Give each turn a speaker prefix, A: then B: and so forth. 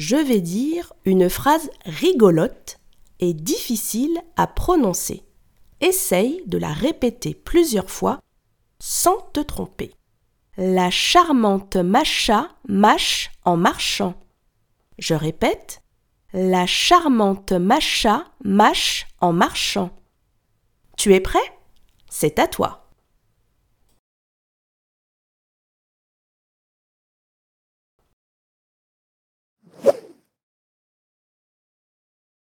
A: je vais dire une phrase rigolote et difficile à prononcer. Essaye de la répéter plusieurs fois sans te tromper. La charmante Macha mâche en marchant. Je répète. La charmante Macha mâche en marchant. Tu es prêt? C'est à toi.